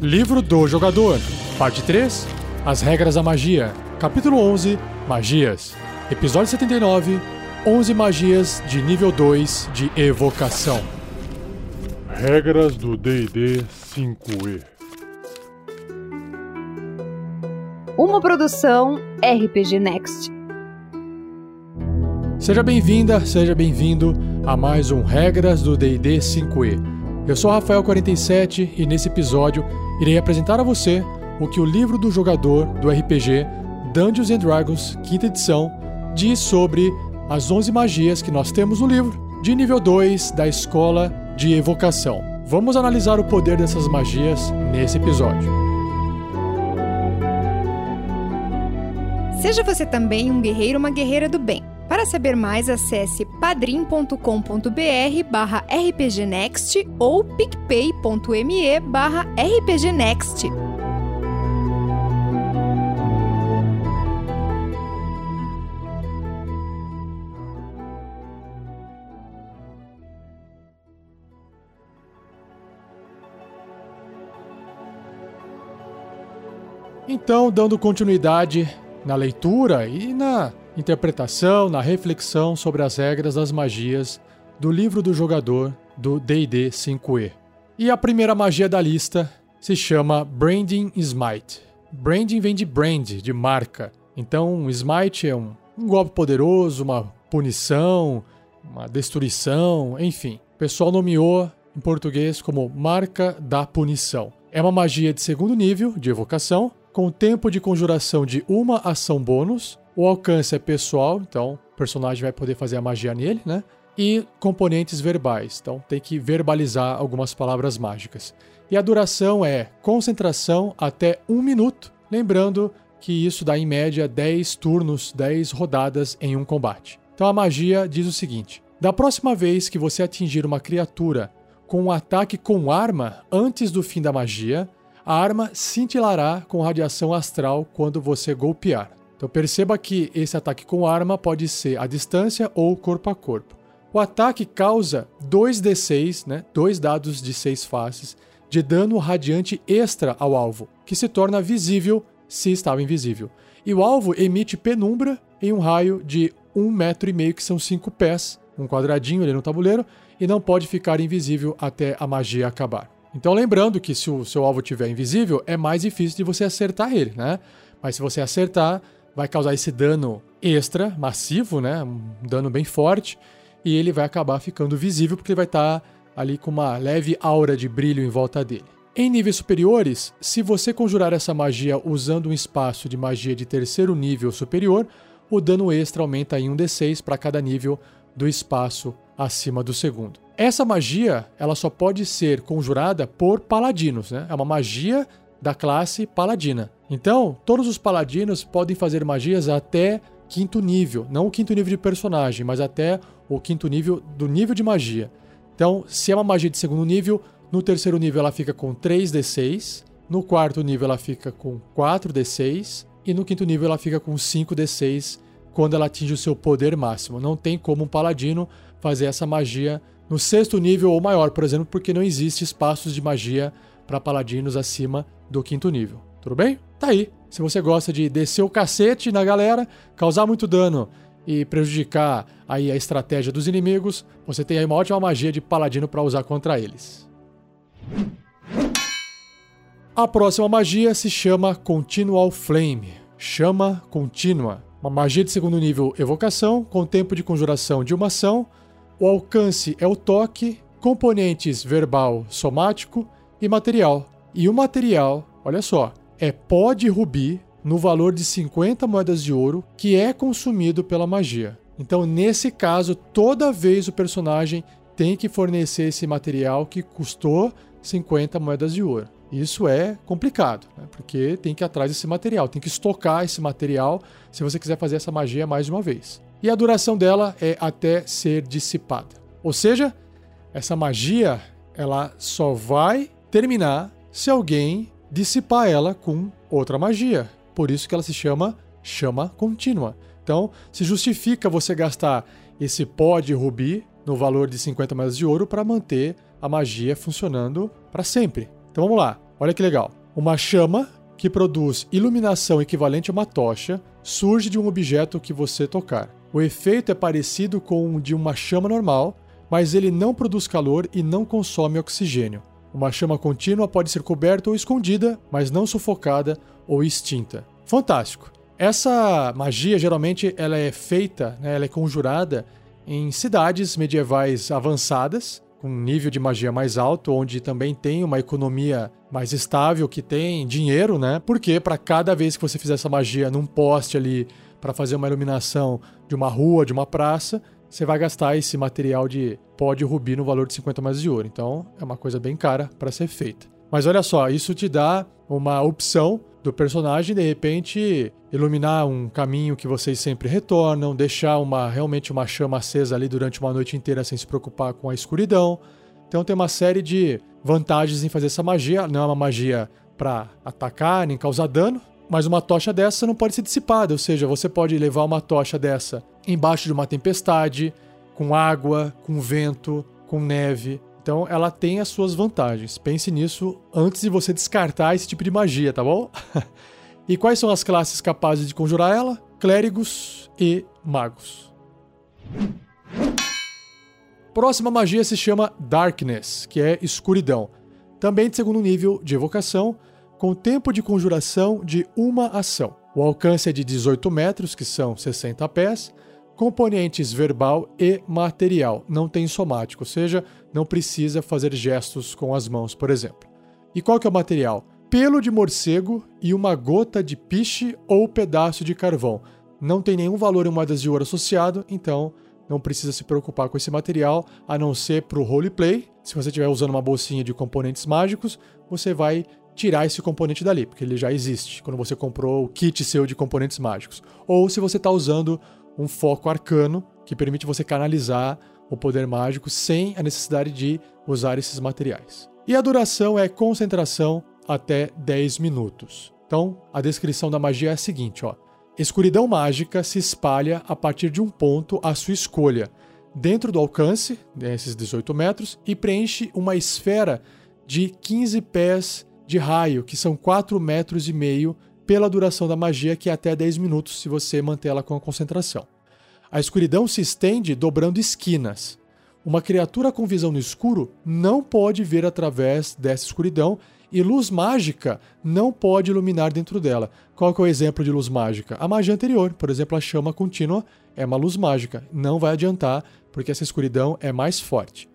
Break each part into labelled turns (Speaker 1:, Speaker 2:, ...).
Speaker 1: Livro do Jogador, Parte 3 As Regras da Magia, Capítulo 11 Magias, Episódio 79 11 Magias de nível 2 de Evocação.
Speaker 2: Regras do DD 5E.
Speaker 3: Uma produção RPG Next.
Speaker 1: Seja bem-vinda, seja bem-vindo a mais um Regras do DD 5E. Eu sou Rafael47 e nesse episódio irei apresentar a você o que o livro do jogador do RPG Dungeons and Dragons, quinta edição, diz sobre as 11 magias que nós temos no livro de nível 2 da Escola de Evocação. Vamos analisar o poder dessas magias nesse episódio.
Speaker 3: Seja você também um guerreiro ou uma guerreira do bem. Para saber mais, acesse padrim.com.br barra rpgnext ou picpay.me barra rpgnext.
Speaker 1: Então, dando continuidade na leitura e na interpretação, na reflexão sobre as regras das magias do livro do jogador do DD 5E. E a primeira magia da lista se chama Branding Smite. Branding vem de brand, de marca. Então, Smite é um, um golpe poderoso, uma punição, uma destruição, enfim. O pessoal nomeou em português como marca da punição. É uma magia de segundo nível de evocação com tempo de conjuração de uma ação bônus. O alcance é pessoal, então o personagem vai poder fazer a magia nele, né? E componentes verbais, então tem que verbalizar algumas palavras mágicas. E a duração é concentração até um minuto, lembrando que isso dá em média 10 turnos, 10 rodadas em um combate. Então a magia diz o seguinte: da próxima vez que você atingir uma criatura com um ataque com arma antes do fim da magia, a arma cintilará com radiação astral quando você golpear. Então perceba que esse ataque com arma pode ser à distância ou corpo a corpo. O ataque causa 2d6, né, dois dados de 6 faces, de dano radiante extra ao alvo, que se torna visível se estava invisível. E o alvo emite penumbra em um raio de um metro e meio, que são 5 pés, um quadradinho ali no tabuleiro, e não pode ficar invisível até a magia acabar. Então, lembrando que se o seu alvo estiver invisível, é mais difícil de você acertar ele, né? Mas se você acertar, vai causar esse dano extra, massivo, né? Um dano bem forte, e ele vai acabar ficando visível porque ele vai estar tá ali com uma leve aura de brilho em volta dele. Em níveis superiores, se você conjurar essa magia usando um espaço de magia de terceiro nível superior, o dano extra aumenta em 1d6 para cada nível do espaço acima do segundo. Essa magia, ela só pode ser conjurada por paladinos, né? É uma magia da classe paladina. Então, todos os paladinos podem fazer magias até quinto nível, não o quinto nível de personagem, mas até o quinto nível do nível de magia. Então, se é uma magia de segundo nível, no terceiro nível ela fica com 3d6, no quarto nível ela fica com 4d6 e no quinto nível ela fica com 5d6 quando ela atinge o seu poder máximo. Não tem como um paladino fazer essa magia no sexto nível ou maior, por exemplo, porque não existe espaços de magia para paladinos acima do quinto nível. Tudo bem? Tá aí. Se você gosta de descer o cacete na galera, causar muito dano e prejudicar aí a estratégia dos inimigos, você tem aí uma ótima magia de paladino para usar contra eles. A próxima magia se chama Continual Flame, chama contínua. Uma magia de segundo nível evocação, com tempo de conjuração de uma ação, o alcance é o toque, componentes verbal, somático e material. E o material, olha só, é pó de rubi no valor de 50 moedas de ouro que é consumido pela magia. Então, nesse caso, toda vez o personagem tem que fornecer esse material que custou 50 moedas de ouro. Isso é complicado, né? porque tem que ir atrás desse material, tem que estocar esse material se você quiser fazer essa magia mais de uma vez e a duração dela é até ser dissipada. Ou seja, essa magia ela só vai terminar se alguém dissipar ela com outra magia. Por isso que ela se chama chama contínua. Então, se justifica você gastar esse pó de rubi no valor de 50 moedas de ouro para manter a magia funcionando para sempre. Então vamos lá. Olha que legal. Uma chama que produz iluminação equivalente a uma tocha surge de um objeto que você tocar. O efeito é parecido com o de uma chama normal, mas ele não produz calor e não consome oxigênio. Uma chama contínua pode ser coberta ou escondida, mas não sufocada ou extinta. Fantástico. Essa magia geralmente ela é feita, né, ela é conjurada em cidades medievais avançadas, com um nível de magia mais alto, onde também tem uma economia mais estável, que tem dinheiro, né? Porque para cada vez que você fizer essa magia num poste ali para fazer uma iluminação de uma rua, de uma praça, você vai gastar esse material de pó de rubi no valor de 50 mais de ouro. Então é uma coisa bem cara para ser feita. Mas olha só, isso te dá uma opção do personagem de repente iluminar um caminho que vocês sempre retornam, deixar uma realmente uma chama acesa ali durante uma noite inteira sem se preocupar com a escuridão. Então tem uma série de vantagens em fazer essa magia. Não é uma magia para atacar nem causar dano, mas uma tocha dessa não pode ser dissipada, ou seja, você pode levar uma tocha dessa embaixo de uma tempestade, com água, com vento, com neve. Então ela tem as suas vantagens. Pense nisso antes de você descartar esse tipo de magia, tá bom? e quais são as classes capazes de conjurar ela? Clérigos e magos. Próxima magia se chama Darkness, que é escuridão. Também de segundo nível de evocação, com tempo de conjuração de uma ação. O alcance é de 18 metros, que são 60 pés, componentes verbal e material, não tem somático, ou seja, não precisa fazer gestos com as mãos, por exemplo. E qual que é o material? Pelo de morcego e uma gota de piche ou pedaço de carvão. Não tem nenhum valor em moedas de ouro associado, então não precisa se preocupar com esse material, a não ser para o roleplay. Se você estiver usando uma bolsinha de componentes mágicos, você vai tirar esse componente dali, porque ele já existe quando você comprou o kit seu de componentes mágicos. Ou se você está usando um foco arcano que permite você canalizar o poder mágico sem a necessidade de usar esses materiais. E a duração é concentração até 10 minutos. Então, a descrição da magia é a seguinte, ó. Escuridão mágica se espalha a partir de um ponto à sua escolha, dentro do alcance, desses 18 metros, e preenche uma esfera de 15 pés de raio, que são 4 metros e meio pela duração da magia, que é até 10 minutos se você manter ela com a concentração. A escuridão se estende dobrando esquinas. Uma criatura com visão no escuro não pode ver através dessa escuridão e luz mágica não pode iluminar dentro dela. Qual é o exemplo de luz mágica? A magia anterior, por exemplo, a chama contínua é uma luz mágica. Não vai adiantar porque essa escuridão é mais forte.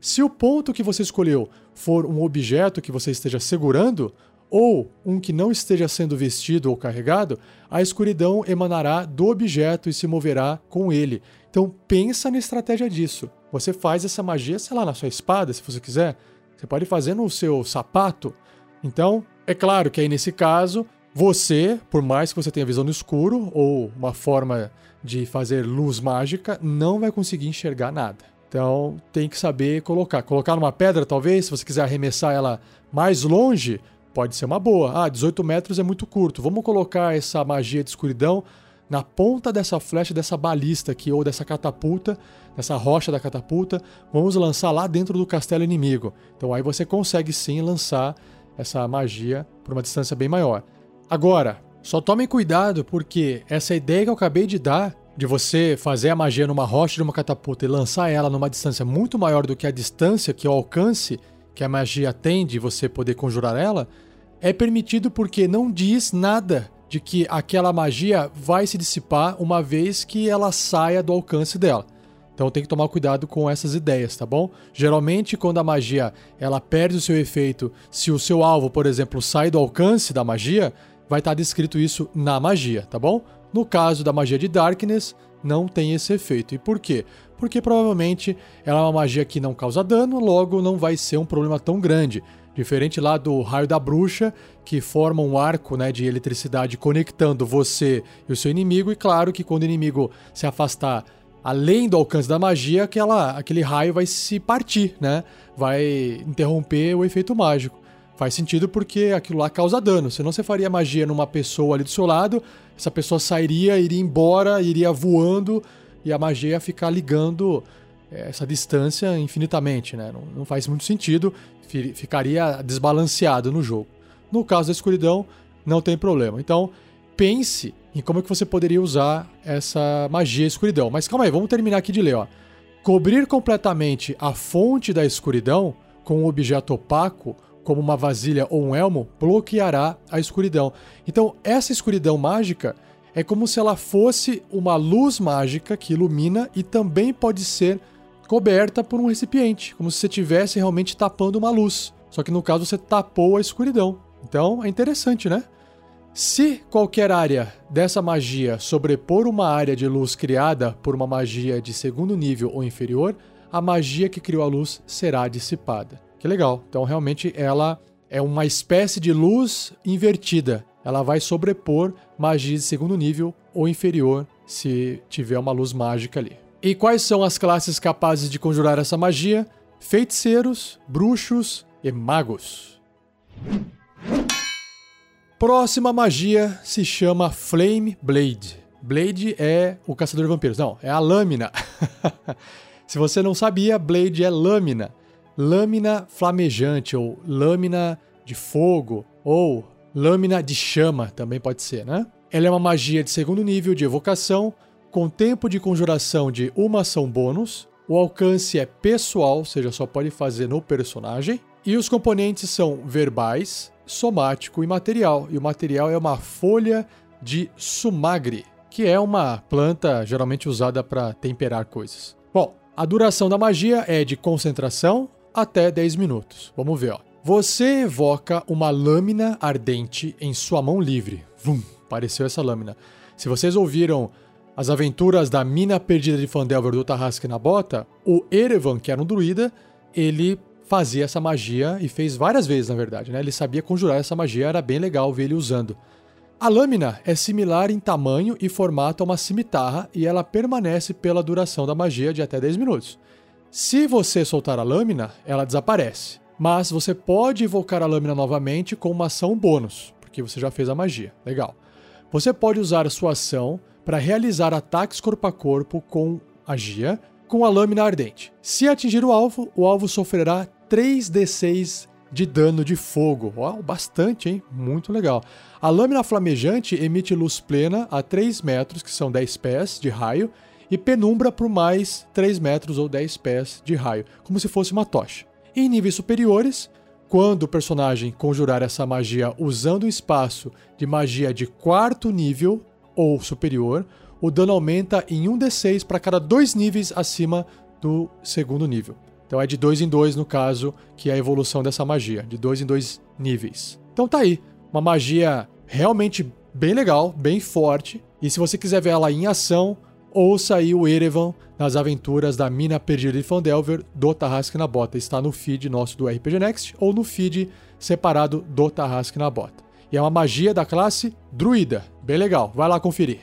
Speaker 1: Se o ponto que você escolheu for um objeto que você esteja segurando, ou um que não esteja sendo vestido ou carregado, a escuridão emanará do objeto e se moverá com ele. Então pensa na estratégia disso. Você faz essa magia, sei lá, na sua espada, se você quiser. Você pode fazer no seu sapato. Então, é claro que aí nesse caso, você, por mais que você tenha visão no escuro ou uma forma de fazer luz mágica, não vai conseguir enxergar nada. Então tem que saber colocar. Colocar numa pedra, talvez, se você quiser arremessar ela mais longe, pode ser uma boa. Ah, 18 metros é muito curto. Vamos colocar essa magia de escuridão na ponta dessa flecha, dessa balista aqui, ou dessa catapulta, dessa rocha da catapulta. Vamos lançar lá dentro do castelo inimigo. Então aí você consegue sim lançar essa magia por uma distância bem maior. Agora, só tomem cuidado porque essa ideia que eu acabei de dar de você fazer a magia numa rocha de uma catapulta e lançar ela numa distância muito maior do que a distância que o alcance que a magia tem de você poder conjurar ela, é permitido porque não diz nada de que aquela magia vai se dissipar uma vez que ela saia do alcance dela. Então tem que tomar cuidado com essas ideias, tá bom? Geralmente quando a magia ela perde o seu efeito, se o seu alvo, por exemplo, sai do alcance da magia, vai estar descrito isso na magia, tá bom? No caso da magia de Darkness, não tem esse efeito. E por quê? Porque provavelmente ela é uma magia que não causa dano, logo não vai ser um problema tão grande. Diferente lá do raio da bruxa, que forma um arco né, de eletricidade conectando você e o seu inimigo, e claro que quando o inimigo se afastar além do alcance da magia, aquela, aquele raio vai se partir, né? Vai interromper o efeito mágico. Faz sentido porque aquilo lá causa dano. Senão você faria magia numa pessoa ali do seu lado, essa pessoa sairia, iria embora, iria voando e a magia ia ficar ligando essa distância infinitamente, né? Não, não faz muito sentido, ficaria desbalanceado no jogo. No caso da escuridão, não tem problema. Então, pense em como é que você poderia usar essa magia escuridão. Mas calma aí, vamos terminar aqui de ler, ó. Cobrir completamente a fonte da escuridão com um objeto opaco, como uma vasilha ou um elmo, bloqueará a escuridão. Então, essa escuridão mágica é como se ela fosse uma luz mágica que ilumina e também pode ser coberta por um recipiente, como se você estivesse realmente tapando uma luz. Só que no caso você tapou a escuridão. Então é interessante, né? Se qualquer área dessa magia sobrepor uma área de luz criada por uma magia de segundo nível ou inferior, a magia que criou a luz será dissipada. Que legal. Então realmente ela é uma espécie de luz invertida. Ela vai sobrepor magias de segundo nível ou inferior se tiver uma luz mágica ali. E quais são as classes capazes de conjurar essa magia? Feiticeiros, bruxos e magos. Próxima magia se chama Flame Blade. Blade é o caçador de vampiros. Não, é a lâmina. se você não sabia, Blade é lâmina. Lâmina flamejante, ou lâmina de fogo, ou lâmina de chama, também pode ser, né? Ela é uma magia de segundo nível de evocação, com tempo de conjuração de uma ação bônus. O alcance é pessoal, ou seja, só pode fazer no personagem. E os componentes são verbais, somático e material. E o material é uma folha de sumagre, que é uma planta geralmente usada para temperar coisas. Bom, a duração da magia é de concentração até 10 minutos. Vamos ver, ó. Você evoca uma lâmina ardente em sua mão livre. Vum, apareceu essa lâmina. Se vocês ouviram as aventuras da mina perdida de Fandelver do Tarrasque na Bota, o Erevan, que era um druida, ele fazia essa magia e fez várias vezes, na verdade, né? Ele sabia conjurar essa magia, era bem legal ver ele usando. A lâmina é similar em tamanho e formato a uma cimitarra e ela permanece pela duração da magia de até 10 minutos. Se você soltar a lâmina, ela desaparece, mas você pode invocar a lâmina novamente com uma ação bônus, porque você já fez a magia. Legal. Você pode usar sua ação para realizar ataques corpo a corpo com magia com a lâmina ardente. Se atingir o alvo, o alvo sofrerá 3d6 de dano de fogo. Uau, bastante, hein? Muito legal. A lâmina flamejante emite luz plena a 3 metros, que são 10 pés de raio, e penumbra por mais 3 metros ou 10 pés de raio, como se fosse uma tocha. Em níveis superiores, quando o personagem conjurar essa magia usando um espaço de magia de quarto nível ou superior, o dano aumenta em 1d6 para cada dois níveis acima do segundo nível. Então é de dois em dois no caso, que é a evolução dessa magia, de dois em dois níveis. Então tá aí, uma magia realmente bem legal, bem forte. E se você quiser ver ela em ação, ouça aí o Erevan nas aventuras da Mina Perdida de Fandelver do Tarrasque na Bota. Está no feed nosso do RPG Next ou no feed separado do Tarrasque na Bota. E é uma magia da classe Druida. Bem legal, vai lá conferir.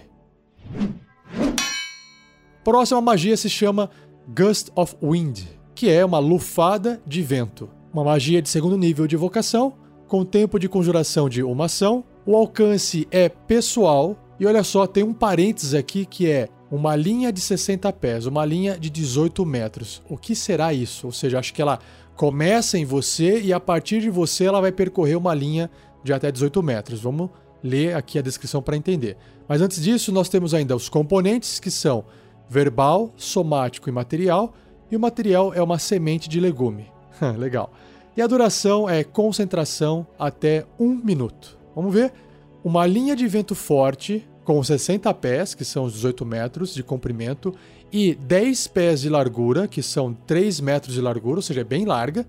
Speaker 1: Próxima magia se chama Gust of Wind que é uma lufada de vento. Uma magia de segundo nível de evocação, com tempo de conjuração de uma ação. O alcance é pessoal. E olha só, tem um parênteses aqui que é uma linha de 60 pés, uma linha de 18 metros. O que será isso? Ou seja, acho que ela começa em você e a partir de você ela vai percorrer uma linha de até 18 metros. Vamos ler aqui a descrição para entender. Mas antes disso, nós temos ainda os componentes que são verbal, somático e material e o material é uma semente de legume. Legal. E a duração é concentração até um minuto. Vamos ver? Uma linha de vento forte com 60 pés, que são os 18 metros de comprimento, e 10 pés de largura, que são 3 metros de largura, ou seja, é bem larga,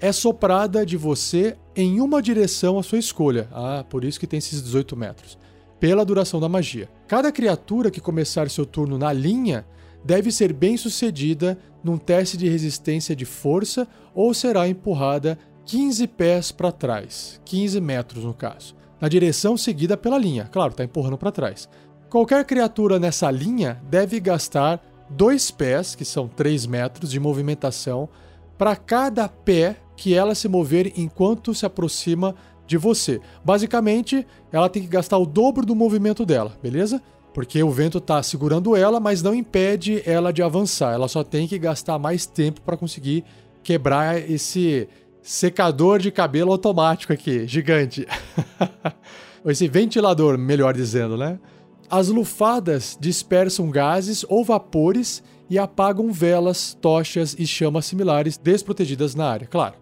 Speaker 1: é soprada de você em uma direção à sua escolha. Ah, por isso que tem esses 18 metros. Pela duração da magia. Cada criatura que começar seu turno na linha deve ser bem sucedida num teste de resistência de força ou será empurrada 15 pés para trás, 15 metros no caso, na direção seguida pela linha. Claro, está empurrando para trás. Qualquer criatura nessa linha deve gastar dois pés, que são 3 metros de movimentação, para cada pé que ela se mover enquanto se aproxima de você. Basicamente, ela tem que gastar o dobro do movimento dela, beleza? Porque o vento está segurando ela, mas não impede ela de avançar. Ela só tem que gastar mais tempo para conseguir quebrar esse secador de cabelo automático aqui, gigante. esse ventilador, melhor dizendo, né? As lufadas dispersam gases ou vapores e apagam velas, tochas e chamas similares desprotegidas na área, claro.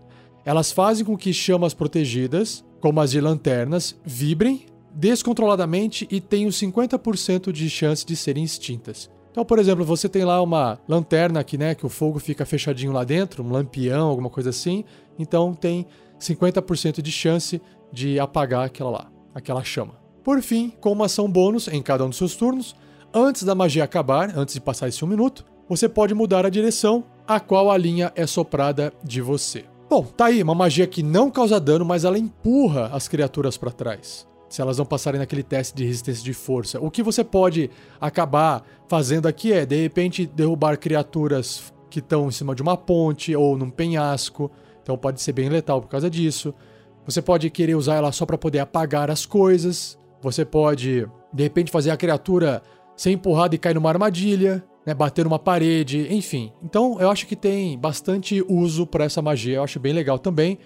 Speaker 1: Elas fazem com que chamas protegidas, como as de lanternas, vibrem descontroladamente e tenham 50% de chance de serem extintas. Então, por exemplo, você tem lá uma lanterna aqui, né, que o fogo fica fechadinho lá dentro, um lampião, alguma coisa assim, então tem 50% de chance de apagar aquela lá, aquela chama. Por fim, com uma ação bônus em cada um dos seus turnos, antes da magia acabar, antes de passar esse um minuto, você pode mudar a direção a qual a linha é soprada de você. Bom, tá aí, uma magia que não causa dano, mas ela empurra as criaturas para trás. Se elas não passarem naquele teste de resistência de força. O que você pode acabar fazendo aqui é, de repente, derrubar criaturas que estão em cima de uma ponte ou num penhasco. Então pode ser bem letal por causa disso. Você pode querer usar ela só para poder apagar as coisas. Você pode, de repente, fazer a criatura ser empurrada e cair numa armadilha né, bater numa parede, enfim. Então eu acho que tem bastante uso para essa magia, eu acho bem legal também.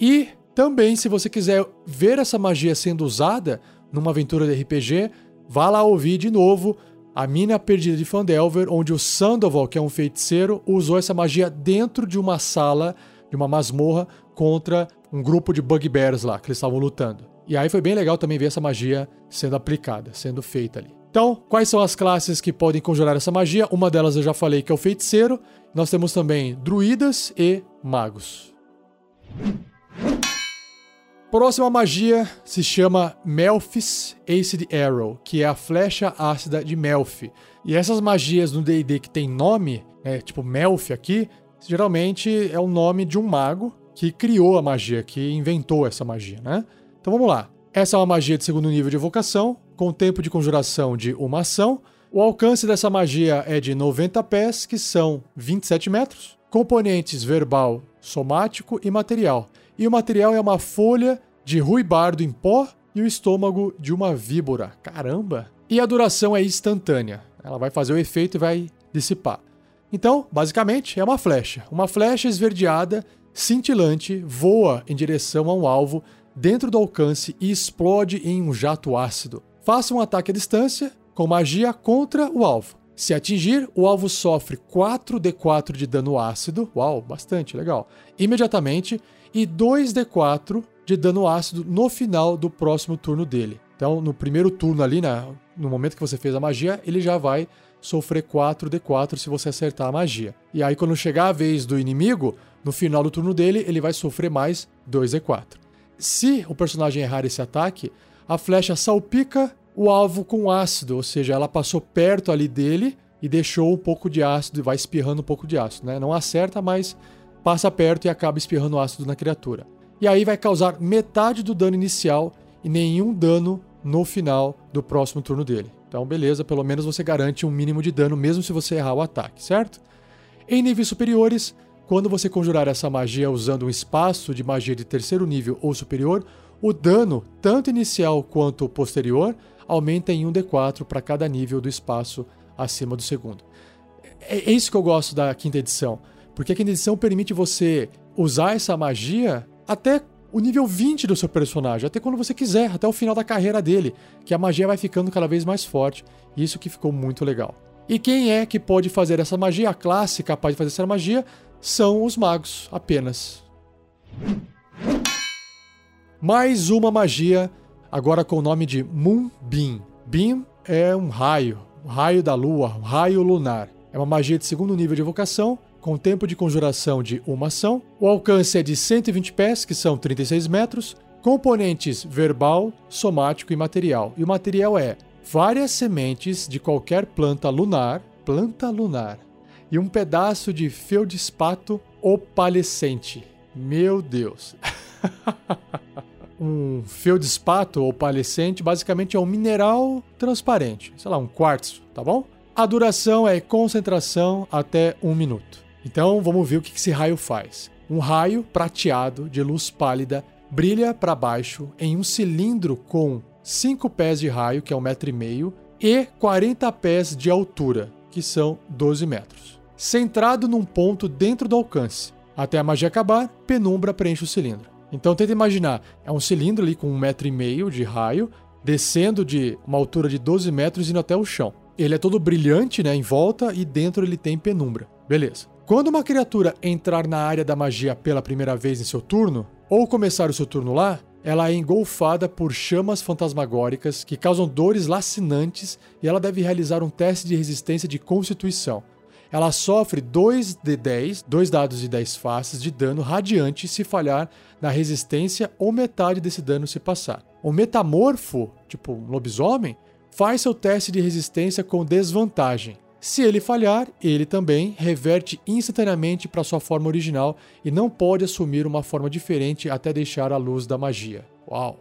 Speaker 1: E também, se você quiser ver essa magia sendo usada numa aventura de RPG, vá lá ouvir de novo a Mina Perdida de Fandelver, onde o Sandoval, que é um feiticeiro, usou essa magia dentro de uma sala, de uma masmorra, contra um grupo de bugbears lá, que eles estavam lutando. E aí foi bem legal também ver essa magia sendo aplicada, sendo feita ali. Então, quais são as classes que podem conjurar essa magia? Uma delas eu já falei que é o feiticeiro. Nós temos também druidas e magos. Próxima magia se chama Melfis Acid Arrow, que é a flecha ácida de Melfi. E essas magias no D&D que tem nome, né, tipo Melfi aqui, geralmente é o nome de um mago que criou a magia, que inventou essa magia, né? Então vamos lá. Essa é uma magia de segundo nível de evocação, com tempo de conjuração de uma ação. O alcance dessa magia é de 90 pés, que são 27 metros. Componentes verbal, somático e material. E o material é uma folha de ruibardo em pó e o estômago de uma víbora. Caramba! E a duração é instantânea. Ela vai fazer o efeito e vai dissipar. Então, basicamente, é uma flecha. Uma flecha esverdeada, cintilante, voa em direção a um alvo dentro do alcance e explode em um jato ácido. Faça um ataque à distância com magia contra o alvo. Se atingir, o alvo sofre 4d4 de dano ácido, uau, bastante legal, imediatamente, e 2d4 de dano ácido no final do próximo turno dele. Então, no primeiro turno ali, no momento que você fez a magia, ele já vai sofrer 4d4 se você acertar a magia. E aí, quando chegar a vez do inimigo, no final do turno dele, ele vai sofrer mais 2d4. Se o personagem errar esse ataque, a flecha salpica o alvo com ácido, ou seja, ela passou perto ali dele e deixou um pouco de ácido e vai espirrando um pouco de ácido, né? Não acerta, mas passa perto e acaba espirrando ácido na criatura. E aí vai causar metade do dano inicial e nenhum dano no final do próximo turno dele. Então, beleza, pelo menos você garante um mínimo de dano mesmo se você errar o ataque, certo? Em níveis superiores, quando você conjurar essa magia usando um espaço de magia de terceiro nível ou superior, o dano, tanto inicial quanto posterior, aumenta em 1d4 para cada nível do espaço acima do segundo. É, é isso que eu gosto da quinta edição, porque a quinta edição permite você usar essa magia até o nível 20 do seu personagem, até quando você quiser, até o final da carreira dele, que a magia vai ficando cada vez mais forte. Isso que ficou muito legal. E quem é que pode fazer essa magia? A classe capaz de fazer essa magia são os magos apenas. Mais uma magia, agora com o nome de Moonbeam. Beam é um raio, um raio da lua, um raio lunar. É uma magia de segundo nível de evocação, com tempo de conjuração de uma ação. O alcance é de 120 pés, que são 36 metros. Componentes verbal, somático e material. E o material é várias sementes de qualquer planta lunar, planta lunar, e um pedaço de feldspato opalescente. Meu Deus. um feldspato ou palescente basicamente é um mineral transparente, sei lá, um quartzo, tá bom? A duração é concentração até um minuto. Então vamos ver o que esse raio faz. Um raio prateado de luz pálida brilha para baixo em um cilindro com 5 pés de raio, que é um metro e meio, e 40 pés de altura, que são 12 metros. Centrado num ponto dentro do alcance. Até a magia acabar, penumbra preenche o cilindro. Então tenta imaginar, é um cilindro ali com um metro e meio de raio, descendo de uma altura de 12 metros indo até o chão. Ele é todo brilhante, né, em volta e dentro ele tem penumbra. Beleza. Quando uma criatura entrar na área da magia pela primeira vez em seu turno, ou começar o seu turno lá, ela é engolfada por chamas fantasmagóricas que causam dores lacinantes e ela deve realizar um teste de resistência de constituição. Ela sofre 2 de 10, dois dados de 10 faces de dano radiante se falhar na resistência ou metade desse dano se passar. O metamorfo, tipo um lobisomem, faz seu teste de resistência com desvantagem. Se ele falhar, ele também reverte instantaneamente para sua forma original e não pode assumir uma forma diferente até deixar a luz da magia. Uau!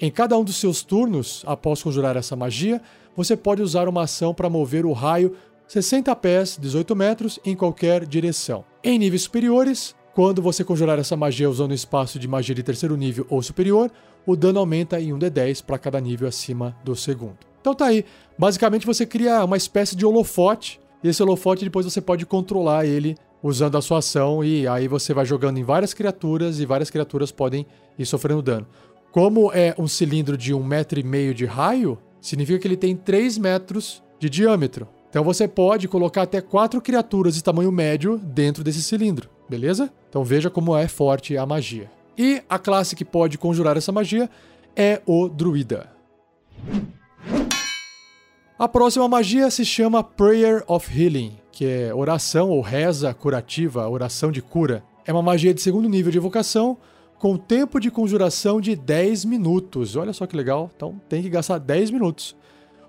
Speaker 1: Em cada um dos seus turnos, após conjurar essa magia, você pode usar uma ação para mover o raio 60 pés, 18 metros, em qualquer direção. Em níveis superiores, quando você conjurar essa magia usando um espaço de magia de terceiro nível ou superior, o dano aumenta em 1d10 para cada nível acima do segundo. Então tá aí. Basicamente você cria uma espécie de holofote, e esse holofote depois você pode controlar ele usando a sua ação, e aí você vai jogando em várias criaturas, e várias criaturas podem ir sofrendo dano. Como é um cilindro de um metro e meio de raio, significa que ele tem 3 metros de diâmetro. Então você pode colocar até quatro criaturas de tamanho médio dentro desse cilindro, beleza? Então veja como é forte a magia. E a classe que pode conjurar essa magia é o Druida. A próxima magia se chama Prayer of Healing, que é oração ou reza curativa, oração de cura. É uma magia de segundo nível de evocação, com tempo de conjuração de 10 minutos. Olha só que legal, então tem que gastar 10 minutos.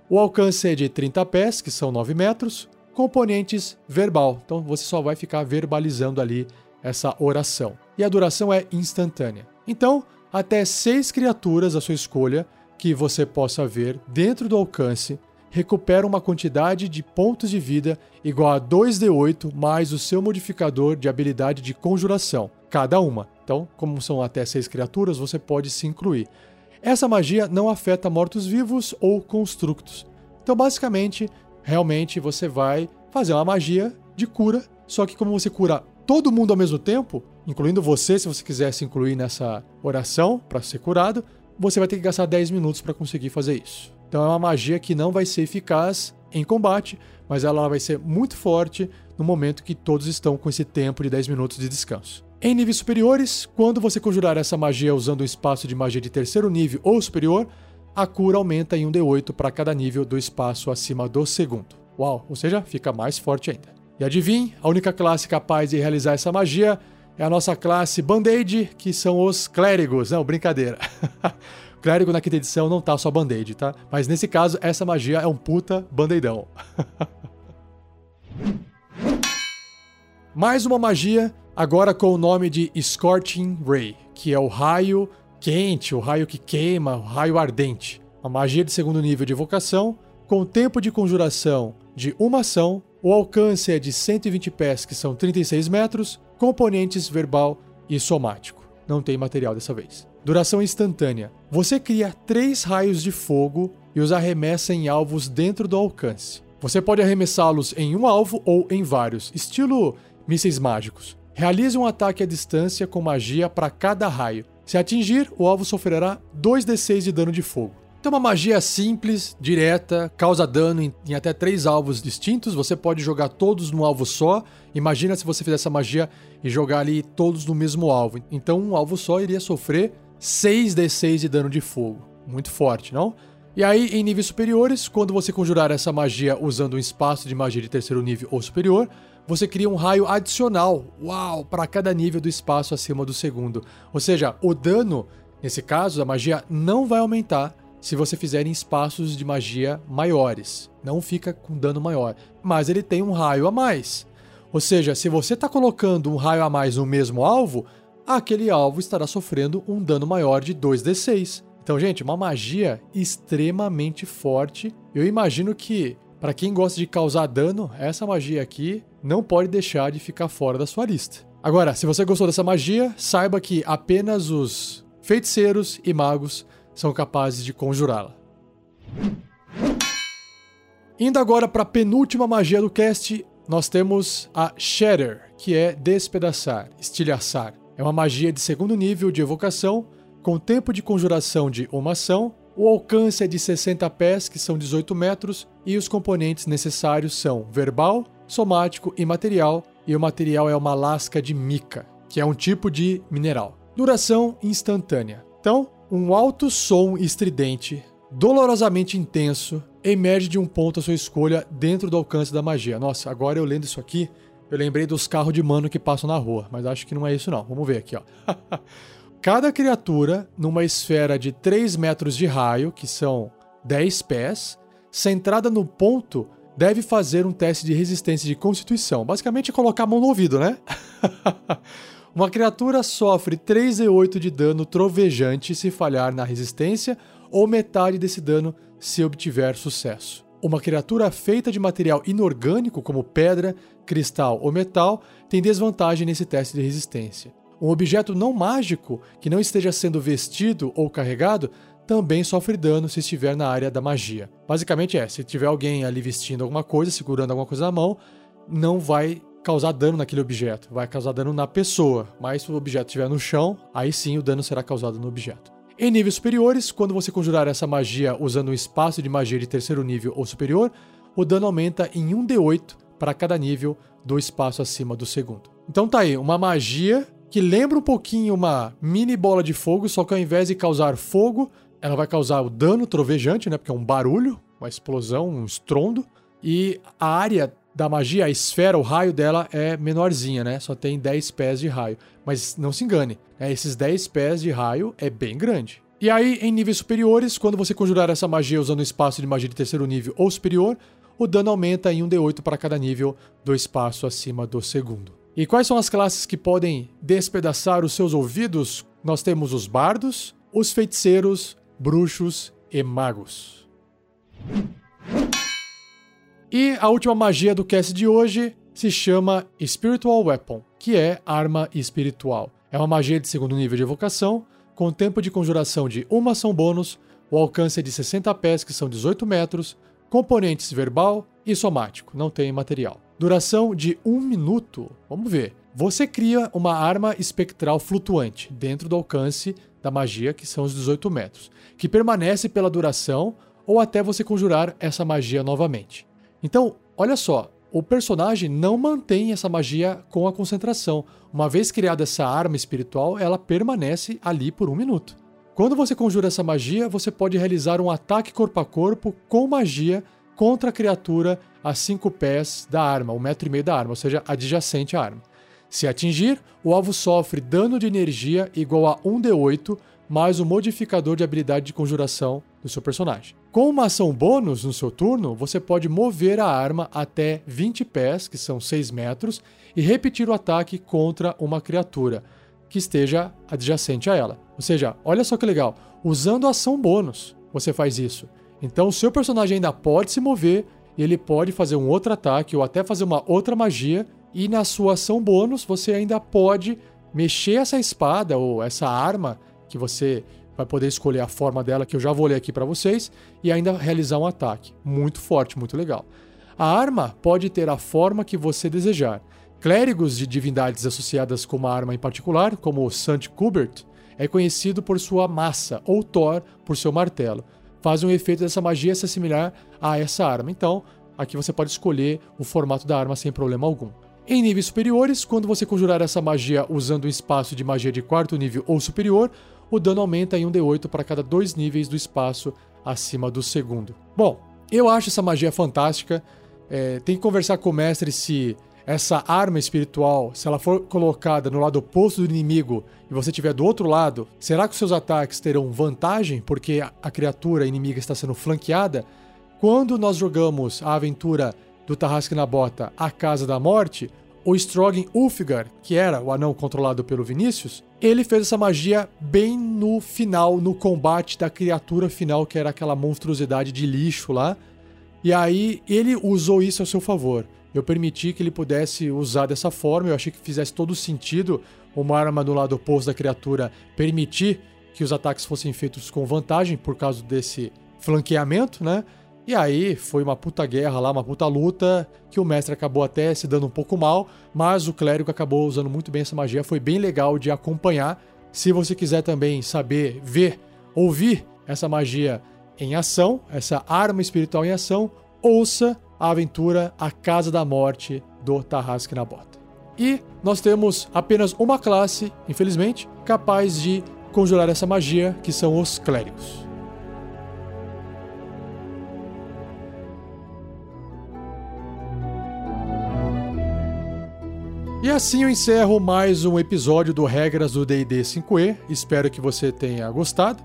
Speaker 1: O alcance é de 30 pés, que são 9 metros. Componentes verbal, então você só vai ficar verbalizando ali essa oração. E a duração é instantânea. Então, até seis criaturas à sua escolha que você possa ver dentro do alcance recuperam uma quantidade de pontos de vida igual a 2d8 mais o seu modificador de habilidade de conjuração, cada uma. Então, como são até seis criaturas, você pode se incluir. Essa magia não afeta mortos-vivos ou constructos. Então, basicamente, realmente você vai fazer uma magia de cura, só que como você cura todo mundo ao mesmo tempo, incluindo você, se você quiser se incluir nessa oração para ser curado, você vai ter que gastar 10 minutos para conseguir fazer isso. Então é uma magia que não vai ser eficaz em combate, mas ela vai ser muito forte no momento que todos estão com esse tempo de 10 minutos de descanso. Em níveis superiores, quando você conjurar essa magia usando um espaço de magia de terceiro nível ou superior, a cura aumenta em um D8 para cada nível do espaço acima do segundo. Uau, ou seja, fica mais forte ainda. E adivinhe, a única classe capaz de realizar essa magia é a nossa classe Band-Aid, que são os clérigos. Não, brincadeira. o clérigo na quinta edição não tá só Band-Aid, tá? Mas nesse caso, essa magia é um puta band-aidão. Mais uma magia agora com o nome de Scorching Ray, que é o raio quente, o raio que queima, o raio ardente. Uma magia de segundo nível de evocação, com tempo de conjuração de uma ação, o alcance é de 120 pés, que são 36 metros, componentes verbal e somático. Não tem material dessa vez. Duração instantânea. Você cria três raios de fogo e os arremessa em alvos dentro do alcance. Você pode arremessá-los em um alvo ou em vários, estilo mísseis mágicos. Realize um ataque à distância com magia para cada raio. Se atingir, o alvo sofrerá 2d6 de dano de fogo. Então, uma magia simples, direta, causa dano em, em, até três alvos distintos. Você pode jogar todos num alvo só. Imagina se você fizer essa magia e jogar ali todos no mesmo alvo. Então, um alvo só iria sofrer 6d6 de dano de fogo. Muito forte, não? E aí, em níveis superiores, quando você conjurar essa magia usando um espaço de magia de terceiro nível ou superior, você cria um raio adicional, uau, para cada nível do espaço acima do segundo. Ou seja, o dano, nesse caso, da magia não vai aumentar se você fizer em espaços de magia maiores. Não fica com dano maior, mas ele tem um raio a mais. Ou seja, se você está colocando um raio a mais no mesmo alvo, aquele alvo estará sofrendo um dano maior de 2d6. Então, gente, uma magia extremamente forte. Eu imagino que para quem gosta de causar dano, essa magia aqui não pode deixar de ficar fora da sua lista. Agora, se você gostou dessa magia, saiba que apenas os feiticeiros e magos são capazes de conjurá-la. Indo agora para a penúltima magia do cast, nós temos a Shatter, que é despedaçar, estilhaçar. É uma magia de segundo nível de evocação, com tempo de conjuração de uma ação, o alcance é de 60 pés, que são 18 metros, e os componentes necessários são verbal, somático e material, e o material é uma lasca de mica, que é um tipo de mineral. Duração instantânea. Então, um alto som estridente, dolorosamente intenso, emerge de um ponto à sua escolha dentro do alcance da magia. Nossa, agora eu lendo isso aqui, eu lembrei dos carros de mano que passam na rua, mas acho que não é isso não. Vamos ver aqui, ó. Cada criatura, numa esfera de 3 metros de raio, que são 10 pés, centrada no ponto, deve fazer um teste de resistência de constituição. Basicamente, colocar a mão no ouvido, né? Uma criatura sofre 3 e 8 de dano trovejante se falhar na resistência, ou metade desse dano se obtiver sucesso. Uma criatura feita de material inorgânico, como pedra, cristal ou metal, tem desvantagem nesse teste de resistência. Um objeto não mágico que não esteja sendo vestido ou carregado também sofre dano se estiver na área da magia. Basicamente é, se tiver alguém ali vestindo alguma coisa, segurando alguma coisa na mão, não vai causar dano naquele objeto, vai causar dano na pessoa, mas se o objeto estiver no chão, aí sim o dano será causado no objeto. Em níveis superiores, quando você conjurar essa magia usando um espaço de magia de terceiro nível ou superior, o dano aumenta em 1d8 para cada nível do espaço acima do segundo. Então tá aí, uma magia que lembra um pouquinho uma mini bola de fogo, só que ao invés de causar fogo, ela vai causar o dano trovejante, né? Porque é um barulho, uma explosão, um estrondo. E a área da magia, a esfera, o raio dela é menorzinha, né? Só tem 10 pés de raio. Mas não se engane, né? esses 10 pés de raio é bem grande. E aí, em níveis superiores, quando você conjurar essa magia usando o espaço de magia de terceiro nível ou superior, o dano aumenta em 1d8 para cada nível do espaço acima do segundo. E quais são as classes que podem despedaçar os seus ouvidos? Nós temos os bardos, os feiticeiros, bruxos e magos. E a última magia do cast de hoje se chama Spiritual Weapon, que é arma espiritual. É uma magia de segundo nível de evocação, com tempo de conjuração de uma ação bônus, o alcance é de 60 pés, que são 18 metros, componentes verbal e somático, não tem material. Duração de um minuto. Vamos ver. Você cria uma arma espectral flutuante dentro do alcance da magia, que são os 18 metros, que permanece pela duração ou até você conjurar essa magia novamente. Então, olha só, o personagem não mantém essa magia com a concentração. Uma vez criada essa arma espiritual, ela permanece ali por um minuto. Quando você conjura essa magia, você pode realizar um ataque corpo a corpo com magia contra a criatura a 5 pés da arma, um metro e meio da arma, ou seja, adjacente à arma. Se atingir, o alvo sofre dano de energia igual a 1d8 mais o modificador de habilidade de conjuração do seu personagem. Com uma ação bônus no seu turno, você pode mover a arma até 20 pés, que são 6 metros, e repetir o ataque contra uma criatura que esteja adjacente a ela. Ou seja, olha só que legal, usando a ação bônus, você faz isso. Então o seu personagem ainda pode se mover e ele pode fazer um outro ataque ou até fazer uma outra magia. E na sua ação bônus você ainda pode mexer essa espada ou essa arma que você vai poder escolher a forma dela, que eu já vou ler aqui para vocês, e ainda realizar um ataque. Muito forte, muito legal. A arma pode ter a forma que você desejar. Clérigos de divindades associadas com uma arma em particular, como Saint Kubert, é conhecido por sua massa, ou Thor por seu martelo fazem o efeito dessa magia se assimilar a essa arma. Então, aqui você pode escolher o formato da arma sem problema algum. Em níveis superiores, quando você conjurar essa magia usando um espaço de magia de quarto nível ou superior, o dano aumenta em 1d8 para cada dois níveis do espaço acima do segundo. Bom, eu acho essa magia fantástica. É, tem que conversar com o mestre se essa arma espiritual, se ela for colocada no lado oposto do inimigo e você estiver do outro lado, será que os seus ataques terão vantagem porque a criatura inimiga está sendo flanqueada? Quando nós jogamos a aventura do Tarrasque na Bota, A Casa da Morte, o Strogan Ulfgar, que era o anão controlado pelo Vinícius, ele fez essa magia bem no final, no combate da criatura final, que era aquela monstruosidade de lixo lá. E aí ele usou isso a seu favor eu permiti que ele pudesse usar dessa forma. Eu achei que fizesse todo sentido uma arma do lado oposto da criatura permitir que os ataques fossem feitos com vantagem por causa desse flanqueamento, né? E aí foi uma puta guerra lá, uma puta luta, que o mestre acabou até se dando um pouco mal, mas o clérigo acabou usando muito bem essa magia, foi bem legal de acompanhar. Se você quiser também saber, ver, ouvir essa magia em ação, essa arma espiritual em ação, ouça a aventura A Casa da Morte do Tarrasque na Bota. E nós temos apenas uma classe, infelizmente, capaz de conjurar essa magia, que são os clérigos. E assim eu encerro mais um episódio do Regras do D&D 5e. Espero que você tenha gostado.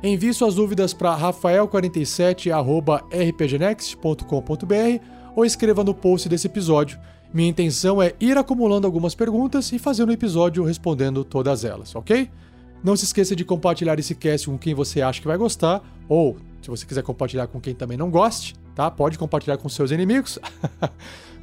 Speaker 1: Envie suas dúvidas para rafael47@rpgnext.com.br ou escreva no post desse episódio. Minha intenção é ir acumulando algumas perguntas e fazer um episódio respondendo todas elas, ok? Não se esqueça de compartilhar esse cast com quem você acha que vai gostar, ou se você quiser compartilhar com quem também não goste, tá? Pode compartilhar com seus inimigos.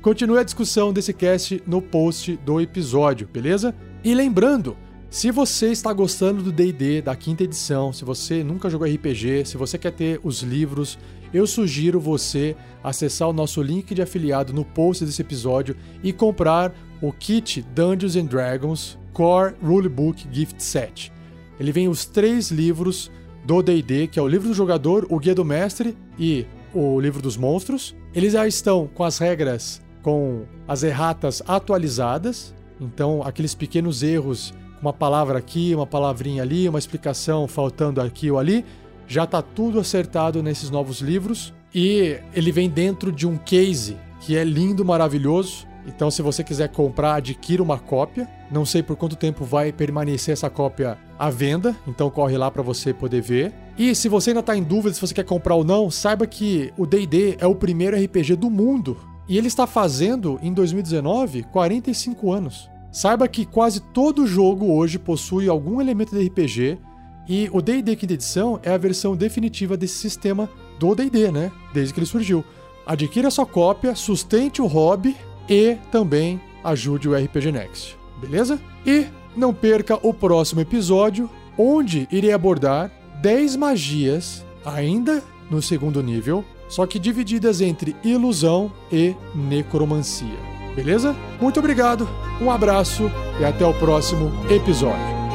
Speaker 1: Continue a discussão desse cast no post do episódio, beleza? E lembrando, se você está gostando do D&D da quinta edição, se você nunca jogou RPG, se você quer ter os livros, eu sugiro você acessar o nosso link de afiliado no post desse episódio e comprar o kit Dungeons and Dragons Core Rulebook Gift Set. Ele vem os três livros do D&D, que é o livro do jogador, o guia do mestre e o livro dos monstros. Eles já estão com as regras com as erratas atualizadas, então aqueles pequenos erros, uma palavra aqui, uma palavrinha ali, uma explicação faltando aqui ou ali, já está tudo acertado nesses novos livros e ele vem dentro de um case que é lindo, maravilhoso. Então, se você quiser comprar, adquira uma cópia. Não sei por quanto tempo vai permanecer essa cópia à venda, então corre lá para você poder ver. E se você ainda está em dúvida se você quer comprar ou não, saiba que o D&D é o primeiro RPG do mundo e ele está fazendo, em 2019, 45 anos. Saiba que quase todo jogo hoje possui algum elemento de RPG e o D&D Quinta Edição é a versão definitiva desse sistema do D&D, né? Desde que ele surgiu. Adquira sua cópia, sustente o hobby e também ajude o RPG Next, beleza? E não perca o próximo episódio, onde irei abordar 10 magias, ainda no segundo nível, só que divididas entre ilusão e necromancia. Beleza? Muito obrigado, um abraço e até o próximo episódio.